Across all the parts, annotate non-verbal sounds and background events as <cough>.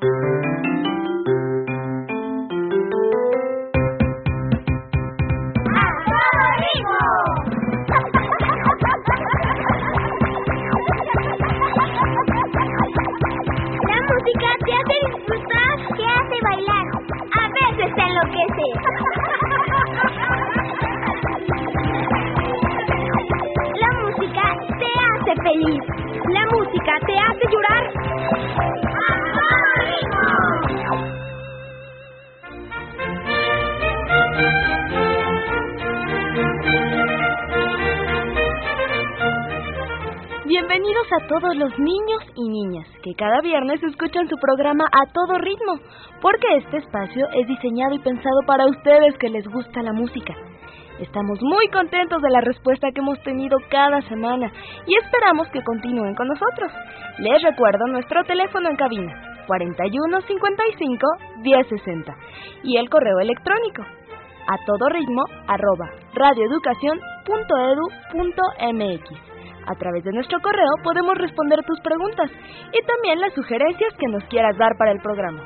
Bienvenidos a los niños y niñas que cada viernes escuchan su programa a todo ritmo, porque este espacio es diseñado y pensado para ustedes que les gusta la música. Estamos muy contentos de la respuesta que hemos tenido cada semana y esperamos que continúen con nosotros. Les recuerdo nuestro teléfono en cabina 41 55 1060 y el correo electrónico a todo ritmo arroba radioeducación.edu.mx. A través de nuestro correo podemos responder tus preguntas y también las sugerencias que nos quieras dar para el programa.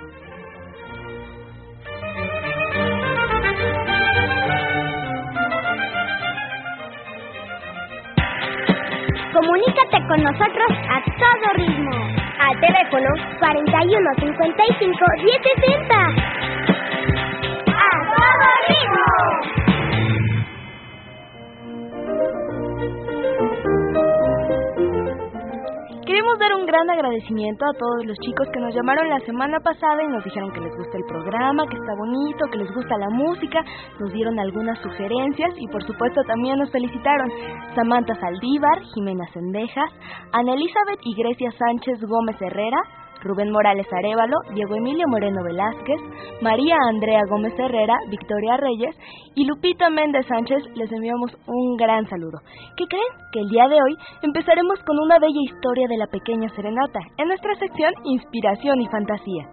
Comunícate con nosotros a todo ritmo. Al teléfono 41 55 1060. ¡A todo ritmo! Queremos dar un gran agradecimiento a todos los chicos que nos llamaron la semana pasada y nos dijeron que les gusta el programa, que está bonito, que les gusta la música, nos dieron algunas sugerencias y por supuesto también nos felicitaron Samantha Saldívar, Jimena Sendejas, Ana Elizabeth y Grecia Sánchez Gómez Herrera, Rubén Morales Arevalo, Diego Emilio Moreno Velázquez, María Andrea Gómez Herrera, Victoria Reyes y Lupita Méndez Sánchez les enviamos un gran saludo. ¿Qué creen? Que el día de hoy empezaremos con una bella historia de la pequeña serenata en nuestra sección Inspiración y Fantasía.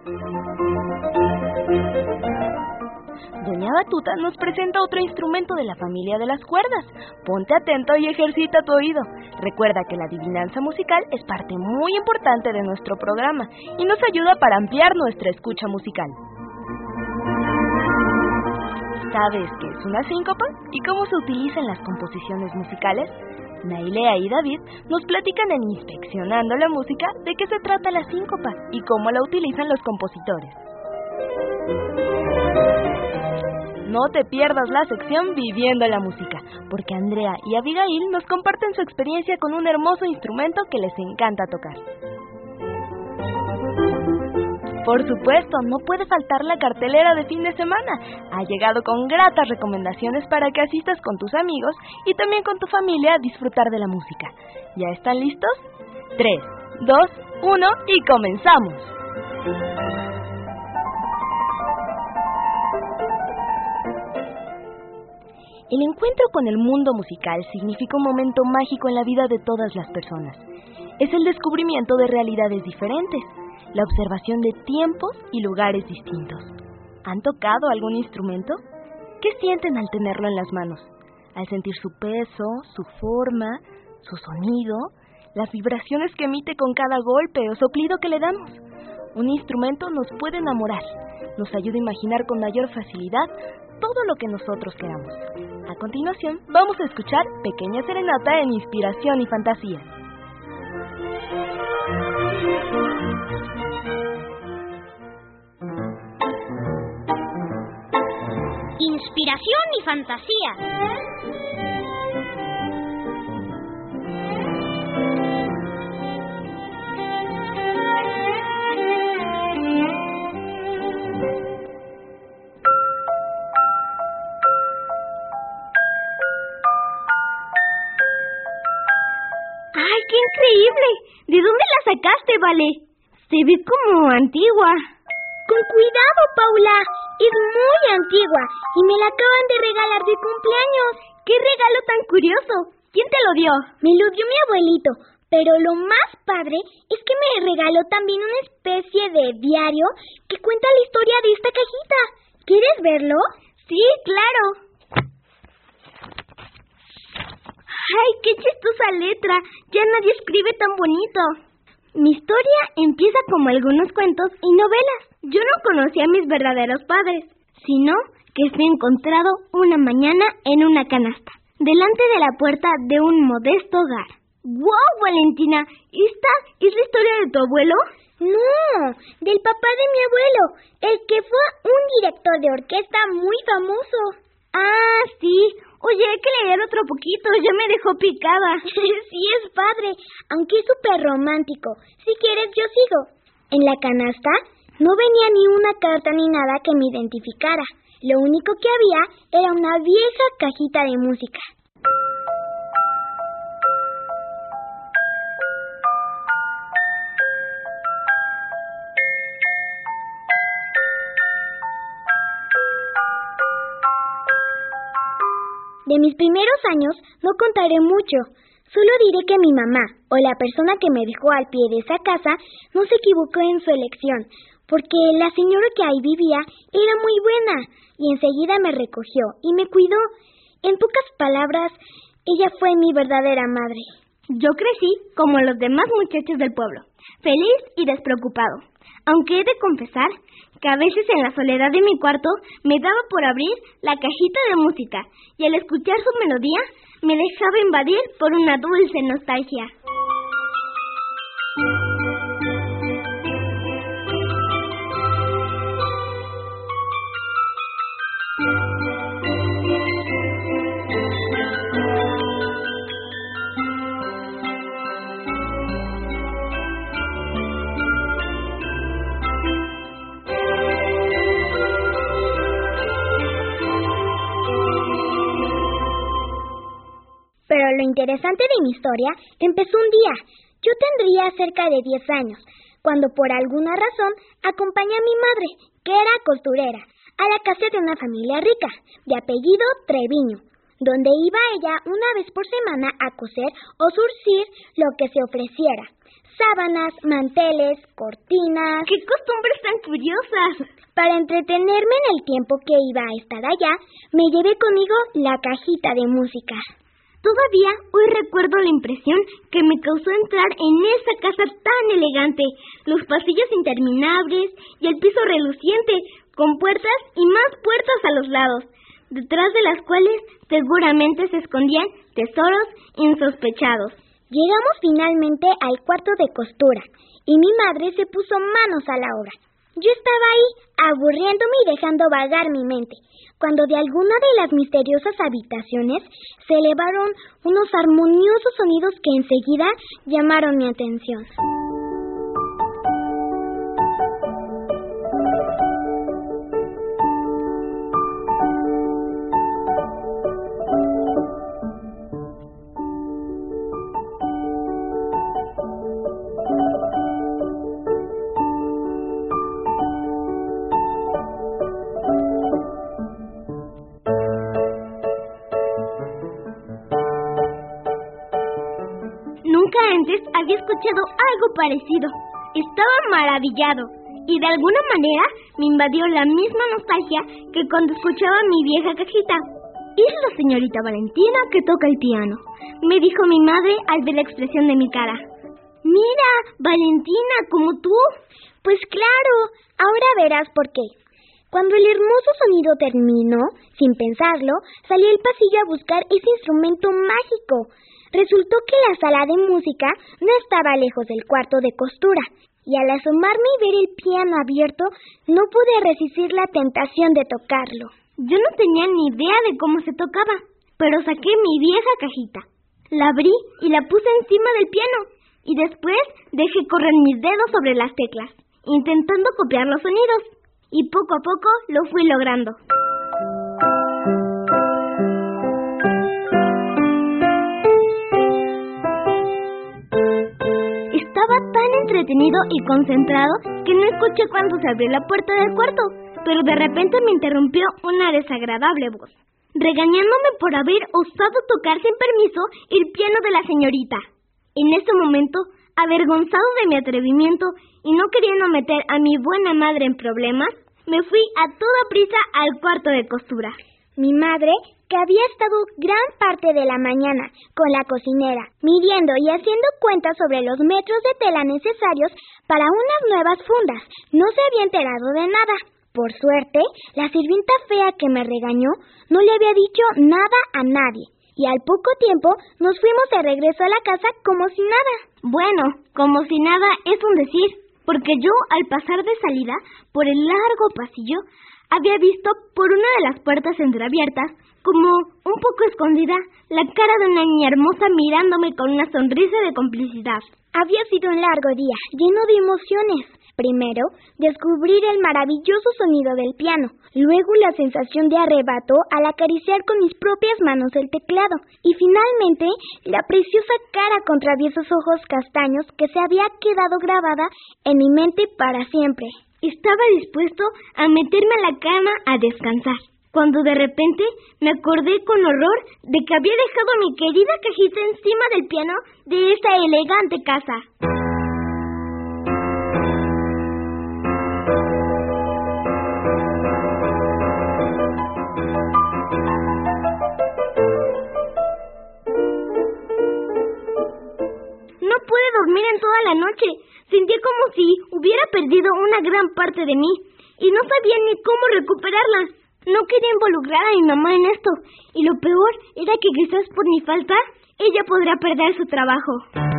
Doña Batuta nos presenta otro instrumento de la familia de las cuerdas. Ponte atento y ejercita tu oído. Recuerda que la adivinanza musical es parte muy importante de nuestro programa y nos ayuda para ampliar nuestra escucha musical. ¿Sabes qué es una síncopa y cómo se utiliza en las composiciones musicales? Nailea y David nos platican en Inspeccionando la Música de qué se trata la síncopa y cómo la utilizan los compositores. No te pierdas la sección Viviendo la Música, porque Andrea y Abigail nos comparten su experiencia con un hermoso instrumento que les encanta tocar. Por supuesto, no puede faltar la cartelera de fin de semana. Ha llegado con gratas recomendaciones para que asistas con tus amigos y también con tu familia a disfrutar de la música. ¿Ya están listos? 3, 2, 1 y comenzamos. El encuentro con el mundo musical significa un momento mágico en la vida de todas las personas. Es el descubrimiento de realidades diferentes, la observación de tiempos y lugares distintos. ¿Han tocado algún instrumento? ¿Qué sienten al tenerlo en las manos? Al sentir su peso, su forma, su sonido, las vibraciones que emite con cada golpe o soplido que le damos. Un instrumento nos puede enamorar, nos ayuda a imaginar con mayor facilidad todo lo que nosotros queramos. Continuación, vamos a escuchar Pequeña Serenata en Inspiración y Fantasía. Inspiración y Fantasía. Increíble! ¿De dónde la sacaste, Vale? Se ve como antigua. Con cuidado, Paula. Es muy antigua y me la acaban de regalar de cumpleaños. ¡Qué regalo tan curioso! ¿Quién te lo dio? Me lo dio mi abuelito. Pero lo más padre es que me regaló también una especie de diario que cuenta la historia de esta cajita. ¿Quieres verlo? Sí, claro. ¡Ay, qué chistosa letra! Ya nadie escribe tan bonito. Mi historia empieza como algunos cuentos y novelas. Yo no conocí a mis verdaderos padres, sino que fui encontrado una mañana en una canasta, delante de la puerta de un modesto hogar. ¡Wow, Valentina! ¿Esta es la historia de tu abuelo? No, del papá de mi abuelo, el que fue un director de orquesta muy famoso. Ah, sí. Oye, hay que leer otro poquito, ya me dejó picada. <laughs> sí, es padre, aunque es súper romántico. Si quieres, yo sigo. En la canasta no venía ni una carta ni nada que me identificara. Lo único que había era una vieja cajita de música. De mis primeros años no contaré mucho, solo diré que mi mamá o la persona que me dejó al pie de esa casa no se equivocó en su elección, porque la señora que ahí vivía era muy buena y enseguida me recogió y me cuidó. En pocas palabras, ella fue mi verdadera madre. Yo crecí como los demás muchachos del pueblo, feliz y despreocupado, aunque he de confesar que a veces en la soledad de mi cuarto me daba por abrir la cajita de música y al escuchar su melodía me dejaba invadir por una dulce nostalgia. Interesante de mi historia empezó un día. Yo tendría cerca de 10 años, cuando por alguna razón acompañé a mi madre, que era costurera, a la casa de una familia rica, de apellido Treviño, donde iba ella una vez por semana a coser o surcir lo que se ofreciera. Sábanas, manteles, cortinas. ¡Qué costumbres tan curiosas! Para entretenerme en el tiempo que iba a estar allá, me llevé conmigo la cajita de música. Todavía hoy recuerdo la impresión que me causó entrar en esa casa tan elegante, los pasillos interminables y el piso reluciente, con puertas y más puertas a los lados, detrás de las cuales seguramente se escondían tesoros insospechados. Llegamos finalmente al cuarto de costura y mi madre se puso manos a la obra. Yo estaba ahí, aburriéndome y dejando vagar mi mente, cuando de alguna de las misteriosas habitaciones se elevaron unos armoniosos sonidos que enseguida llamaron mi atención. Escuchado algo parecido. Estaba maravillado y de alguna manera me invadió la misma nostalgia que cuando escuchaba mi vieja cajita. Es la señorita Valentina que toca el piano, me dijo mi madre al ver la expresión de mi cara. Mira, Valentina, como tú. Pues claro, ahora verás por qué. Cuando el hermoso sonido terminó, sin pensarlo, salí al pasillo a buscar ese instrumento mágico. Resultó que la sala de música no estaba lejos del cuarto de costura, y al asomarme y ver el piano abierto, no pude resistir la tentación de tocarlo. Yo no tenía ni idea de cómo se tocaba, pero saqué mi vieja cajita. La abrí y la puse encima del piano, y después dejé correr mis dedos sobre las teclas, intentando copiar los sonidos, y poco a poco lo fui logrando. Tan entretenido y concentrado que no escuché cuando se abrió la puerta del cuarto, pero de repente me interrumpió una desagradable voz, regañándome por haber osado tocar sin permiso el piano de la señorita. En ese momento, avergonzado de mi atrevimiento y no queriendo meter a mi buena madre en problemas, me fui a toda prisa al cuarto de costura. Mi madre, que había estado gran parte de la mañana con la cocinera, midiendo y haciendo cuentas sobre los metros de tela necesarios para unas nuevas fundas, no se había enterado de nada. Por suerte, la sirvienta fea que me regañó no le había dicho nada a nadie, y al poco tiempo nos fuimos de regreso a la casa como si nada. Bueno, como si nada es un decir, porque yo al pasar de salida por el largo pasillo había visto por una de las puertas entreabiertas, como un poco escondida, la cara de una niña hermosa mirándome con una sonrisa de complicidad. Había sido un largo día, lleno de emociones. Primero, descubrir el maravilloso sonido del piano, luego la sensación de arrebato al acariciar con mis propias manos el teclado, y finalmente la preciosa cara con traviesos ojos castaños que se había quedado grabada en mi mente para siempre. Estaba dispuesto a meterme a la cama a descansar, cuando de repente me acordé con horror de que había dejado mi querida cajita encima del piano de esa elegante casa. Dormir en toda la noche. Sentí como si hubiera perdido una gran parte de mí y no sabía ni cómo recuperarla. No quería involucrar a mi mamá en esto y lo peor era que quizás por mi falta ella podría perder su trabajo.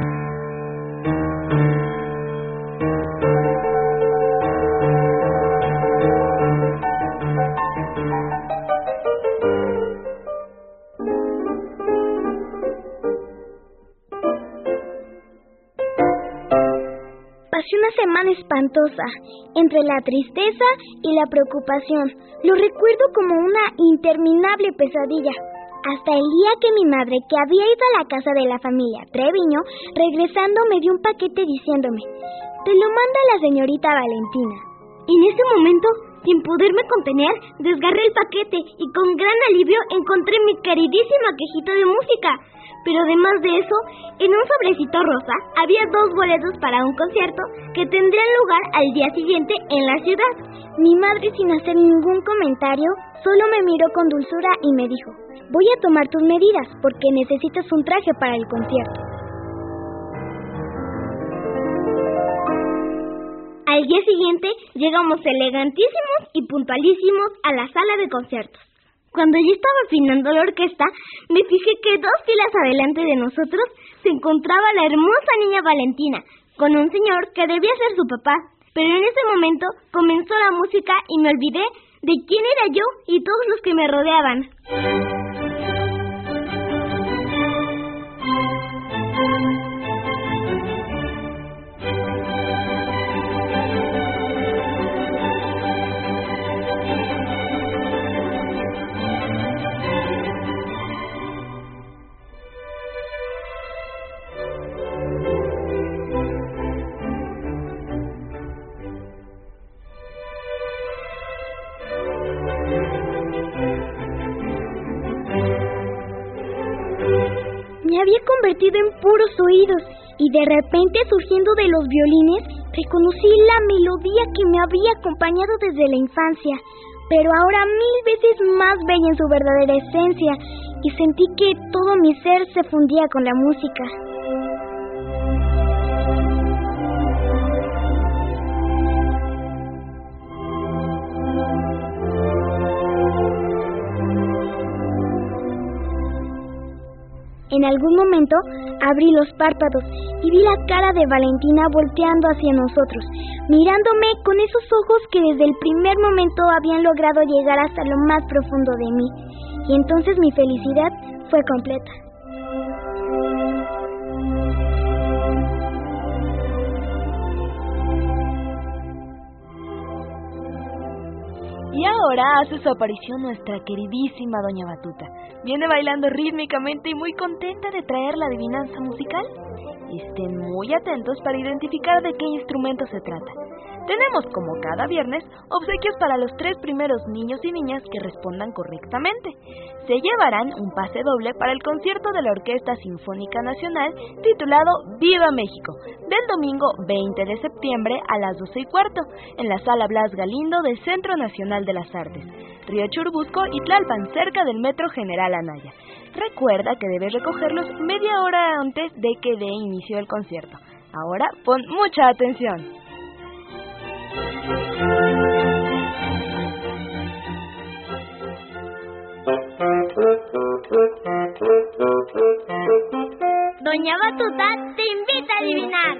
Entre la tristeza y la preocupación. Lo recuerdo como una interminable pesadilla. Hasta el día que mi madre, que había ido a la casa de la familia Treviño, regresando me dio un paquete diciéndome, te lo manda la señorita Valentina. En ese momento, sin poderme contener, desgarré el paquete y con gran alivio encontré mi queridísima quejita de música. Pero además de eso, en un sobrecito rosa había dos boletos para un concierto que tendrían lugar al día siguiente en la ciudad. Mi madre, sin hacer ningún comentario, solo me miró con dulzura y me dijo, voy a tomar tus medidas porque necesitas un traje para el concierto. Al día siguiente llegamos elegantísimos y puntualísimos a la sala de conciertos. Cuando yo estaba afinando la orquesta, me fijé que dos filas adelante de nosotros se encontraba la hermosa niña Valentina, con un señor que debía ser su papá. Pero en ese momento comenzó la música y me olvidé de quién era yo y todos los que me rodeaban. Había convertido en puros oídos y de repente surgiendo de los violines reconocí la melodía que me había acompañado desde la infancia, pero ahora mil veces más bella en su verdadera esencia y sentí que todo mi ser se fundía con la música. En algún momento abrí los párpados y vi la cara de Valentina volteando hacia nosotros, mirándome con esos ojos que desde el primer momento habían logrado llegar hasta lo más profundo de mí. Y entonces mi felicidad fue completa. Y ahora hace su aparición nuestra queridísima Doña Batuta. Viene bailando rítmicamente y muy contenta de traer la adivinanza musical. Estén muy atentos para identificar de qué instrumento se trata. Tenemos, como cada viernes, obsequios para los tres primeros niños y niñas que respondan correctamente. Se llevarán un pase doble para el concierto de la Orquesta Sinfónica Nacional titulado Viva México, del domingo 20 de septiembre a las 12 y cuarto, en la Sala Blas Galindo del Centro Nacional de las Artes, Río Churbusco y Tlalpan, cerca del Metro General Anaya. Recuerda que debes recogerlos media hora antes de que dé inicio el concierto. Ahora pon mucha atención. Doña Batuta te invita a adivinar.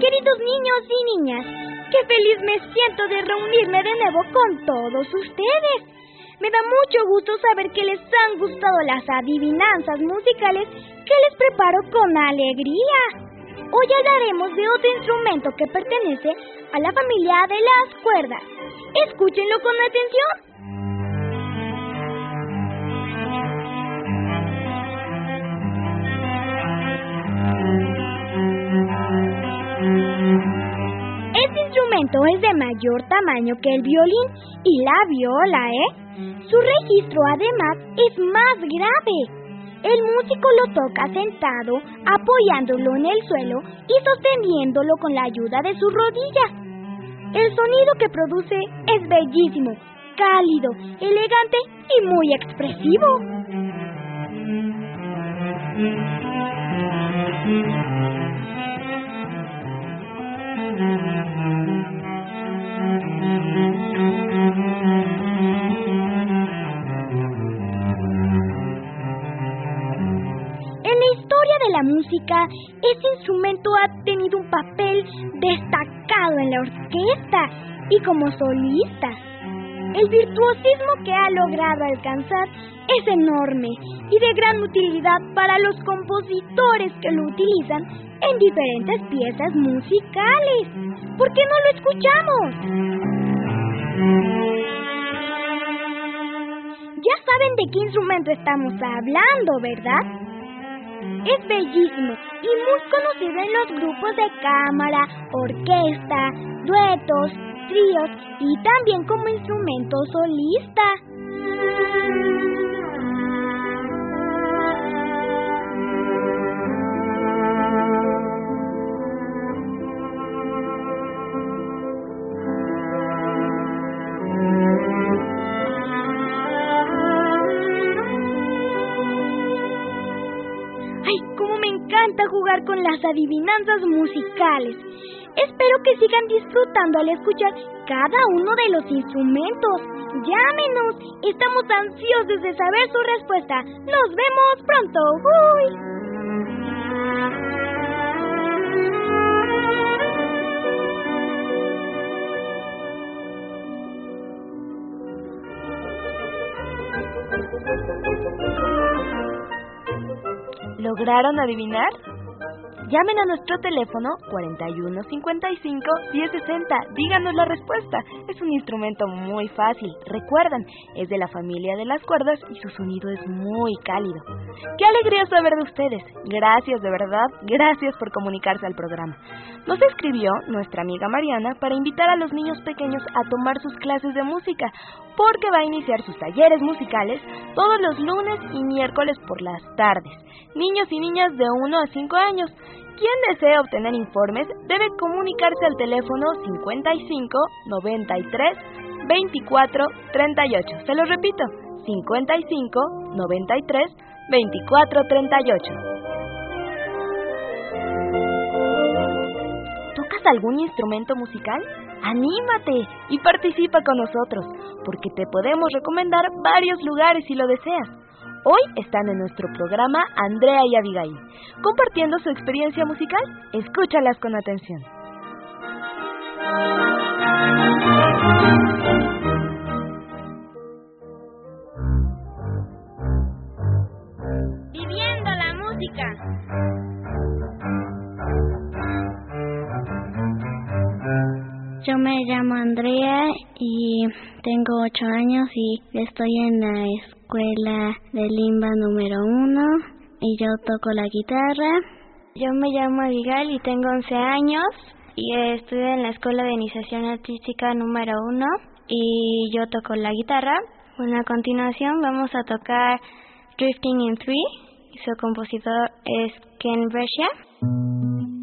Queridos niños y niñas, qué feliz me siento de reunirme de nuevo con todos ustedes. Me da mucho gusto saber que les han gustado las adivinanzas musicales que les preparo con alegría. Hoy hablaremos de otro instrumento que pertenece a la familia de las cuerdas. Escúchenlo con atención. Este instrumento es de mayor tamaño que el violín y la viola, ¿eh? Su registro además es más grave. El músico lo toca sentado, apoyándolo en el suelo y sosteniéndolo con la ayuda de sus rodillas. El sonido que produce es bellísimo, cálido, elegante y muy expresivo. La música, ese instrumento ha tenido un papel destacado en la orquesta y como solista. El virtuosismo que ha logrado alcanzar es enorme y de gran utilidad para los compositores que lo utilizan en diferentes piezas musicales. ¿Por qué no lo escuchamos? Ya saben de qué instrumento estamos hablando, ¿verdad? Es bellísimo y muy conocido en los grupos de cámara, orquesta, duetos, tríos y también como instrumento solista. Con las adivinanzas musicales. Espero que sigan disfrutando al escuchar cada uno de los instrumentos. Llámenos, estamos ansiosos de saber su respuesta. Nos vemos pronto. ¡Uy! ¿Lograron adivinar? Llamen a nuestro teléfono 4155 1060. Díganos la respuesta. Es un instrumento muy fácil. Recuerdan, es de la familia de las cuerdas y su sonido es muy cálido. Qué alegría saber de ustedes. Gracias de verdad. Gracias por comunicarse al programa. Nos escribió nuestra amiga Mariana para invitar a los niños pequeños a tomar sus clases de música, porque va a iniciar sus talleres musicales todos los lunes y miércoles por las tardes. Niños y niñas de 1 a 5 años. Quien desee obtener informes debe comunicarse al teléfono 55 93 24 38. Se lo repito, 55 93 24 38. ¿Tocas algún instrumento musical? Anímate y participa con nosotros, porque te podemos recomendar varios lugares si lo deseas. Hoy están en nuestro programa Andrea y Abigail, compartiendo su experiencia musical. Escúchalas con atención. Viviendo la música. Me llamo Andrea y tengo ocho años y estoy en la escuela de Limba número uno y yo toco la guitarra. Yo me llamo Abigail y tengo 11 años y estudio en la escuela de iniciación artística número uno y yo toco la guitarra. Bueno, a continuación vamos a tocar Drifting in Three y su compositor es Ken Brescia.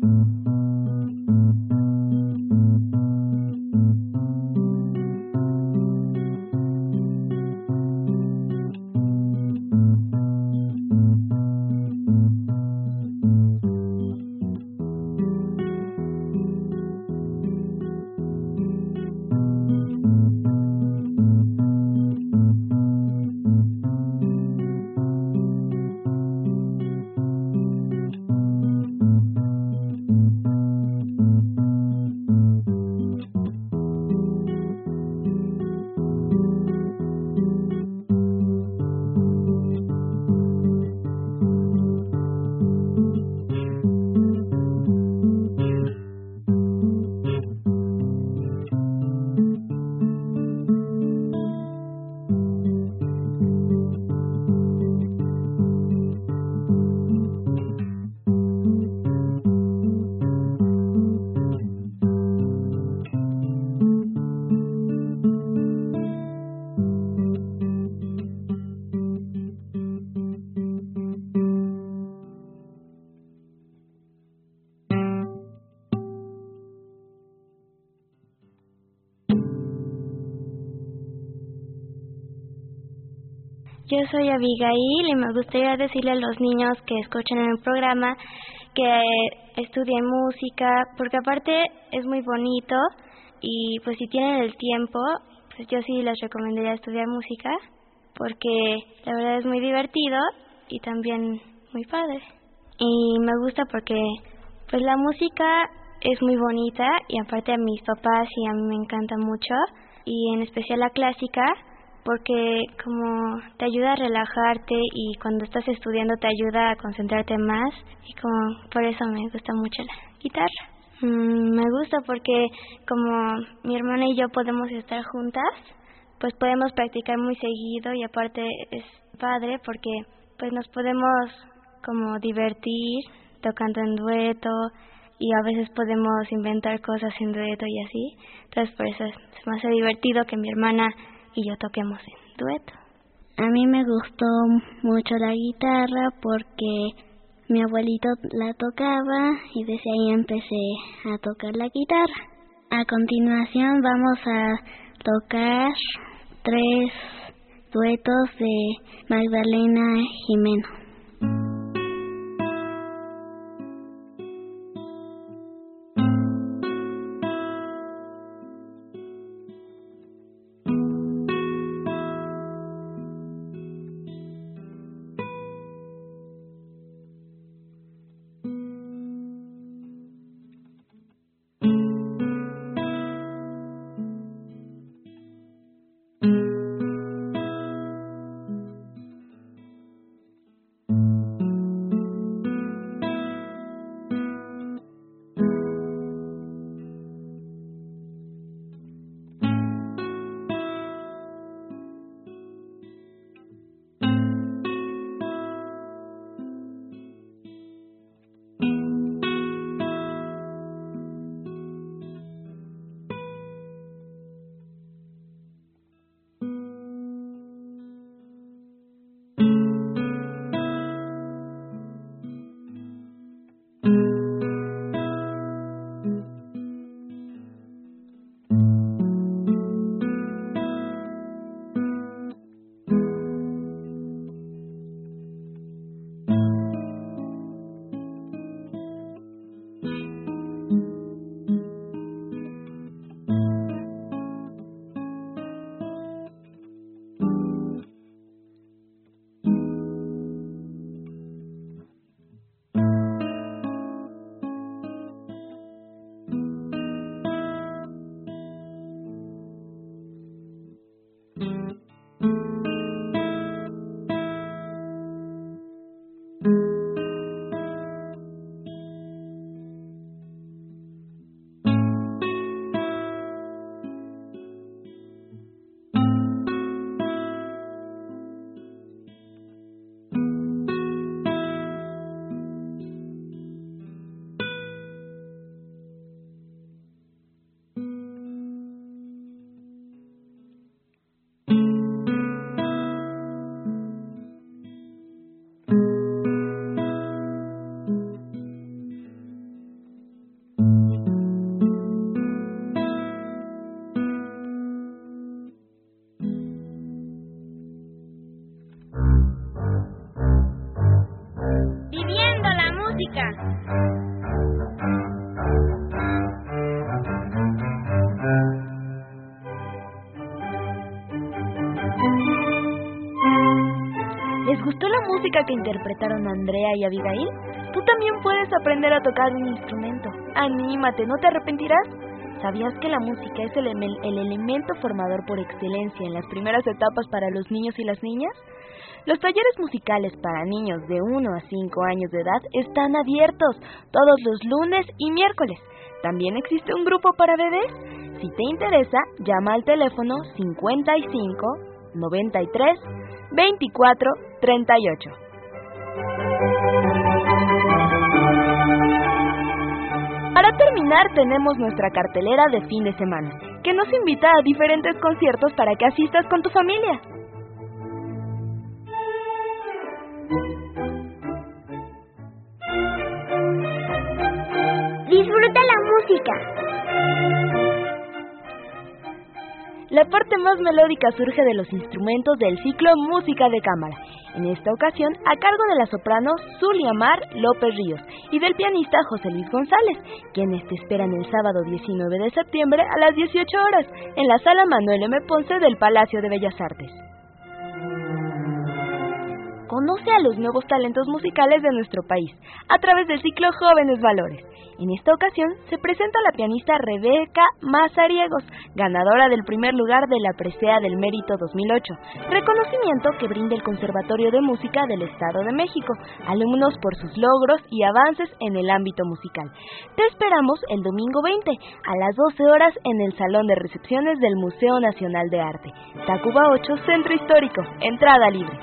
Yo soy Abigail y me gustaría decirle a los niños que escuchen el programa que estudien música, porque aparte es muy bonito y pues si tienen el tiempo, pues yo sí les recomendaría estudiar música, porque la verdad es muy divertido y también muy padre. Y me gusta porque pues la música es muy bonita y aparte a mis papás y a mí me encanta mucho y en especial la clásica porque como te ayuda a relajarte y cuando estás estudiando te ayuda a concentrarte más y como por eso me gusta mucho la guitarra. Mm, me gusta porque como mi hermana y yo podemos estar juntas, pues podemos practicar muy seguido y aparte es padre porque pues nos podemos como divertir tocando en dueto y a veces podemos inventar cosas en dueto y así. Entonces por eso es, más divertido que mi hermana y yo toquemos en dueto. A mí me gustó mucho la guitarra porque mi abuelito la tocaba y desde ahí empecé a tocar la guitarra. A continuación vamos a tocar tres duetos de Magdalena Jimeno. Música que interpretaron Andrea y Abigail? Tú también puedes aprender a tocar un instrumento. Anímate, no te arrepentirás. ¿Sabías que la música es el, el, elemento formador por excelencia en las primeras etapas para los niños y las niñas? Los talleres musicales para niños de 1 a 5 años de edad están abiertos todos los lunes y miércoles. También existe un grupo para bebés. Si te interesa, llama al teléfono 55 93 24 38. Tenemos nuestra cartelera de fin de semana, que nos invita a diferentes conciertos para que asistas con tu familia. La parte más melódica surge de los instrumentos del ciclo Música de Cámara, en esta ocasión a cargo de la soprano Zulia Mar López Ríos y del pianista José Luis González, quienes te esperan el sábado 19 de septiembre a las 18 horas en la sala Manuel M. Ponce del Palacio de Bellas Artes. Conoce a los nuevos talentos musicales de nuestro país a través del ciclo Jóvenes Valores en esta ocasión se presenta la pianista Rebeca Mazariegos, ganadora del primer lugar de la Presea del Mérito 2008, reconocimiento que brinda el Conservatorio de Música del Estado de México, alumnos por sus logros y avances en el ámbito musical. Te esperamos el domingo 20 a las 12 horas en el Salón de Recepciones del Museo Nacional de Arte, Tacuba 8, Centro Histórico, entrada libre.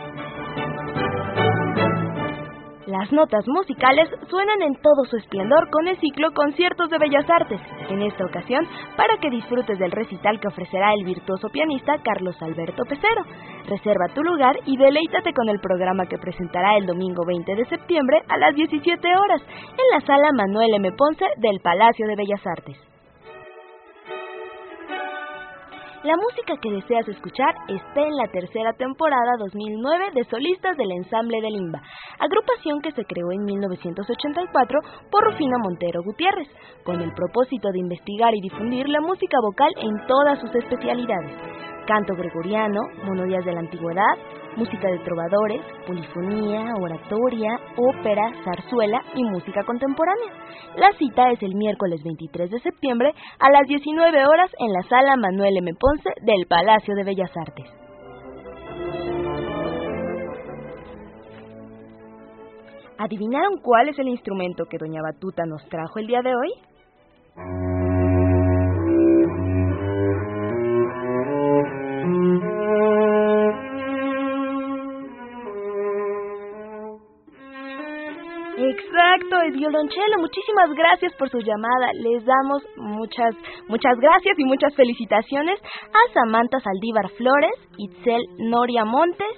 Las notas musicales suenan en todo su esplendor con el ciclo Conciertos de Bellas Artes, en esta ocasión para que disfrutes del recital que ofrecerá el virtuoso pianista Carlos Alberto Pecero. Reserva tu lugar y deleítate con el programa que presentará el domingo 20 de septiembre a las 17 horas en la sala Manuel M. Ponce del Palacio de Bellas Artes. La música que deseas escuchar está en la tercera temporada 2009 de Solistas del Ensamble de Limba, agrupación que se creó en 1984 por Rufino Montero Gutiérrez, con el propósito de investigar y difundir la música vocal en todas sus especialidades canto gregoriano, monodías de la antigüedad, música de trovadores, polifonía, oratoria, ópera, zarzuela y música contemporánea. La cita es el miércoles 23 de septiembre a las 19 horas en la sala Manuel M. Ponce del Palacio de Bellas Artes. ¿Adivinaron cuál es el instrumento que Doña Batuta nos trajo el día de hoy? El violonchelo. Muchísimas gracias por su llamada. Les damos muchas, muchas gracias y muchas felicitaciones a Samantha Saldívar Flores, Itzel Noria Montes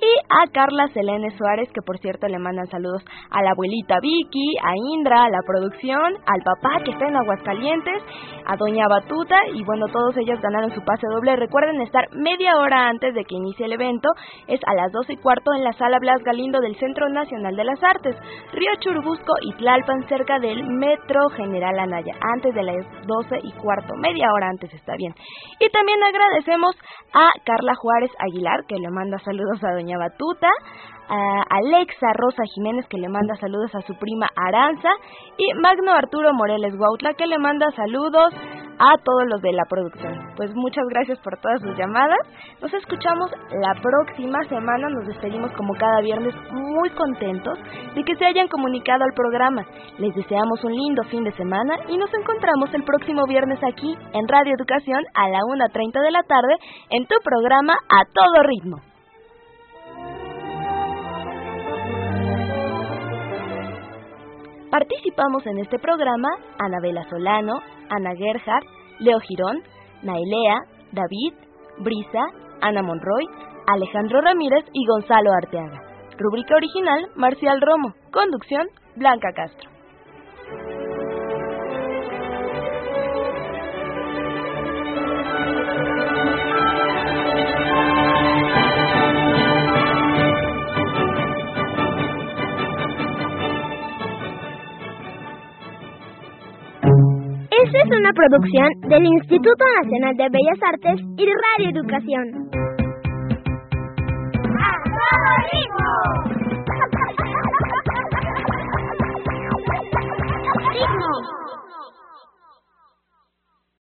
y a Carla Selene Suárez, que por cierto le mandan saludos a la abuelita Vicky, a Indra, a la producción, al papá que está en Aguascalientes, a Doña Batuta y bueno, todos ellos ganaron su pase doble. Recuerden estar media hora antes de que inicie el evento, es a las 12 y cuarto en la sala Blas Galindo del Centro Nacional de las Artes, Río Churubusco y Tlalpan, cerca del Metro General Anaya, antes de las 12 y cuarto, media hora antes está bien. Y también agradecemos a Carla Juárez Aguilar, que le manda saludos a Doña Batuta, a Alexa Rosa Jiménez que le manda saludos a su prima Aranza y Magno Arturo Moreles Guautla que le manda saludos a todos los de la producción. Pues muchas gracias por todas sus llamadas. Nos escuchamos la próxima semana. Nos despedimos como cada viernes muy contentos de que se hayan comunicado al programa. Les deseamos un lindo fin de semana y nos encontramos el próximo viernes aquí en Radio Educación a la 1.30 de la tarde en tu programa A Todo Ritmo. Participamos en este programa Anabela Solano, Ana Gerhardt, Leo Girón, Nailea, David, Brisa, Ana Monroy, Alejandro Ramírez y Gonzalo Arteaga. Rúbrica original, Marcial Romo. Conducción, Blanca Castro. Esta es una producción del Instituto Nacional de Bellas Artes y Radio Educación. ¡A todo